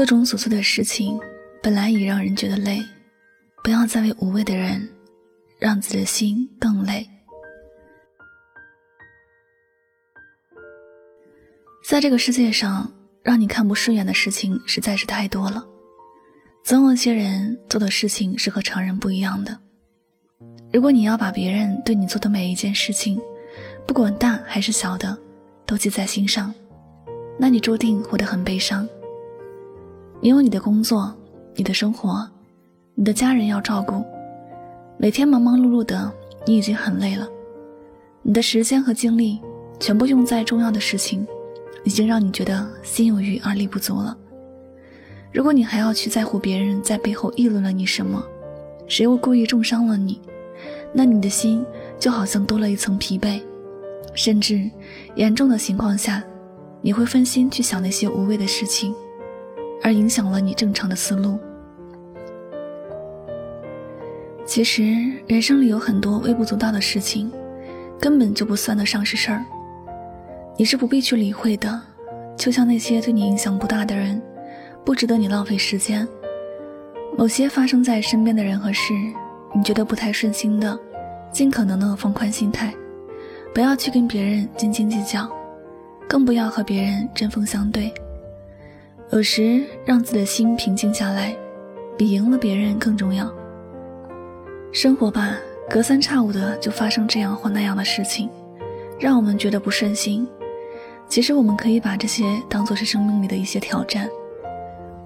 各种琐碎的事情本来已让人觉得累，不要再为无谓的人让自己的心更累。在这个世界上，让你看不顺眼的事情实在是太多了。总有些人做的事情是和常人不一样的。如果你要把别人对你做的每一件事情，不管大还是小的，都记在心上，那你注定活得很悲伤。你有你的工作，你的生活，你的家人要照顾，每天忙忙碌碌的，你已经很累了。你的时间和精力全部用在重要的事情，已经让你觉得心有余而力不足了。如果你还要去在乎别人在背后议论了你什么，谁又故意重伤了你，那你的心就好像多了一层疲惫，甚至严重的情况下，你会分心去想那些无谓的事情，而影响了你正常的思路。其实人生里有很多微不足道的事情，根本就不算得上是事儿，你是不必去理会的，就像那些对你影响不大的人。不值得你浪费时间。某些发生在身边的人和事，你觉得不太顺心的，尽可能的放宽心态，不要去跟别人斤斤计较，更不要和别人针锋相对。有时让自己的心平静下来，比赢了别人更重要。生活吧，隔三差五的就发生这样或那样的事情，让我们觉得不顺心。其实我们可以把这些当做是生命里的一些挑战。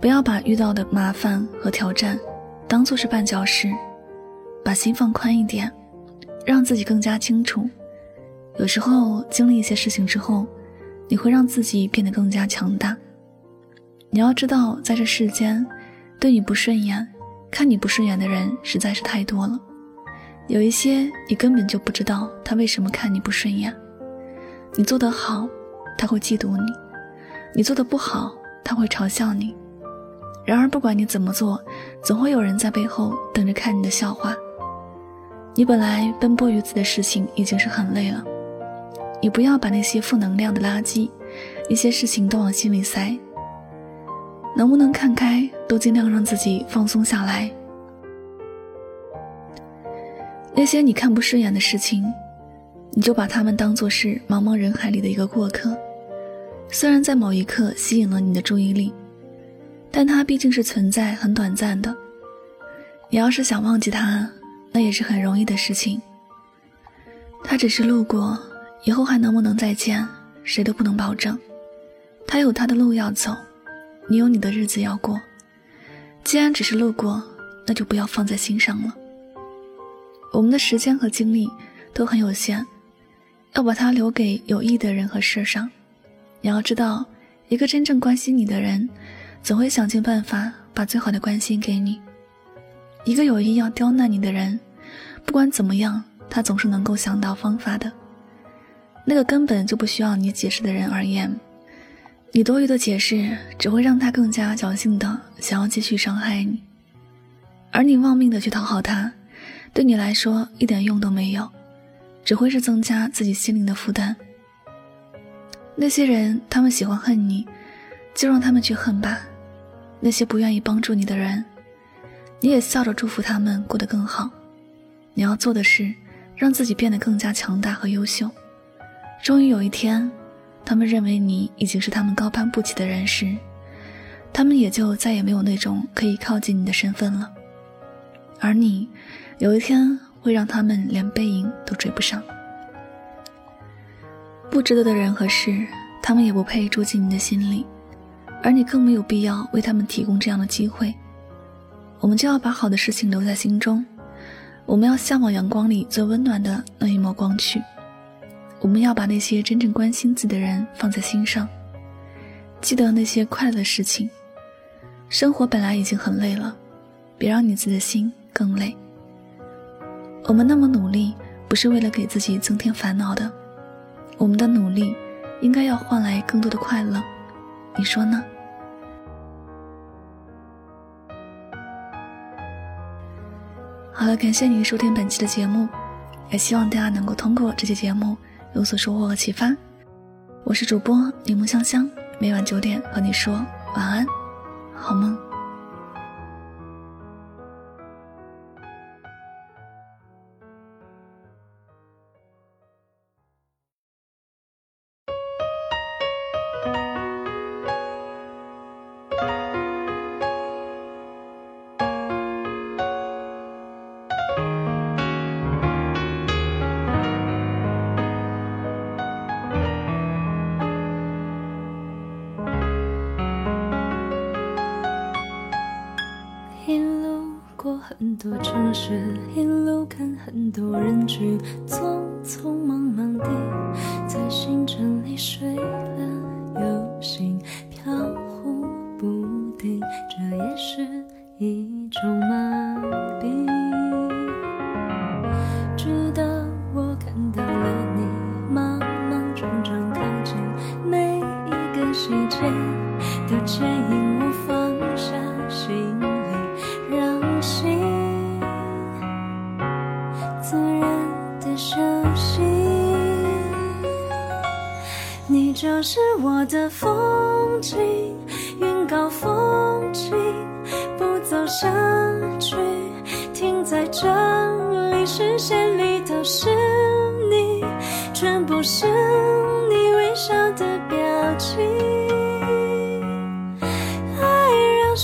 不要把遇到的麻烦和挑战当做是绊脚石，把心放宽一点，让自己更加清楚。有时候经历一些事情之后，你会让自己变得更加强大。你要知道，在这世间，对你不顺眼、看你不顺眼的人实在是太多了。有一些你根本就不知道他为什么看你不顺眼。你做得好，他会嫉妒你；你做得不好，他会嘲笑你。然而，不管你怎么做，总会有人在背后等着看你的笑话。你本来奔波于此的事情已经是很累了，你不要把那些负能量的垃圾、一些事情都往心里塞。能不能看开，都尽量让自己放松下来。那些你看不顺眼的事情，你就把他们当作是茫茫人海里的一个过客，虽然在某一刻吸引了你的注意力。但它毕竟是存在很短暂的，你要是想忘记它，那也是很容易的事情。他只是路过，以后还能不能再见，谁都不能保证。他有他的路要走，你有你的日子要过。既然只是路过，那就不要放在心上了。我们的时间和精力都很有限，要把它留给有益的人和事上。你要知道，一个真正关心你的人。总会想尽办法把最好的关心给你。一个有意要刁难你的人，不管怎么样，他总是能够想到方法的。那个根本就不需要你解释的人而言，你多余的解释只会让他更加侥幸的想要继续伤害你。而你忘命的去讨好他，对你来说一点用都没有，只会是增加自己心灵的负担。那些人，他们喜欢恨你，就让他们去恨吧。那些不愿意帮助你的人，你也笑着祝福他们过得更好。你要做的是，让自己变得更加强大和优秀。终于有一天，他们认为你已经是他们高攀不起的人时，他们也就再也没有那种可以靠近你的身份了。而你，有一天会让他们连背影都追不上。不值得的人和事，他们也不配住进你的心里。而你更没有必要为他们提供这样的机会。我们就要把好的事情留在心中，我们要向往阳光里最温暖的那一抹光去。我们要把那些真正关心自己的人放在心上，记得那些快乐的事情。生活本来已经很累了，别让你自己的心更累。我们那么努力，不是为了给自己增添烦恼的。我们的努力，应该要换来更多的快乐。你说呢？好了，感谢您收听本期的节目，也希望大家能够通过这期节目有所收获和启发。我是主播柠檬香香，每晚九点和你说晚安，好梦。一路过很多城市，一路看很多人群，匆匆忙忙地在行程里睡了自然的熟悉，你就是我的风景，云高风轻，不走下去，停在这里，视线里都是你，全部是你微笑的表情。爱让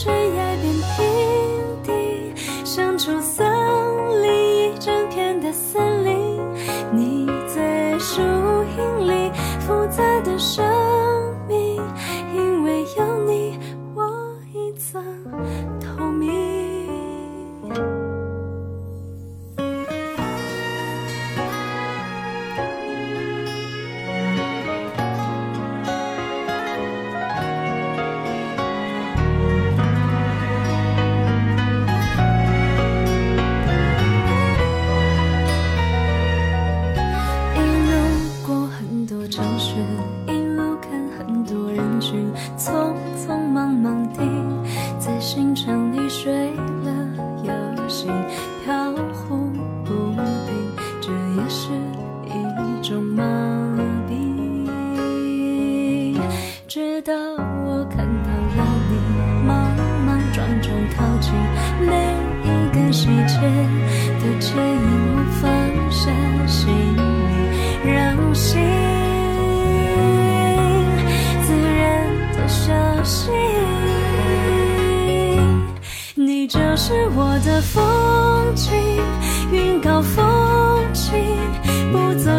睡了又醒。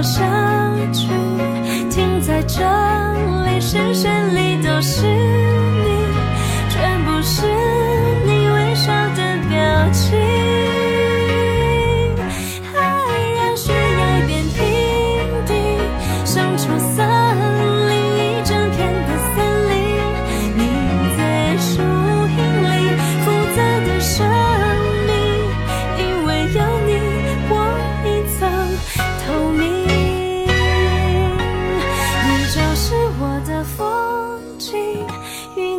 下去，停在这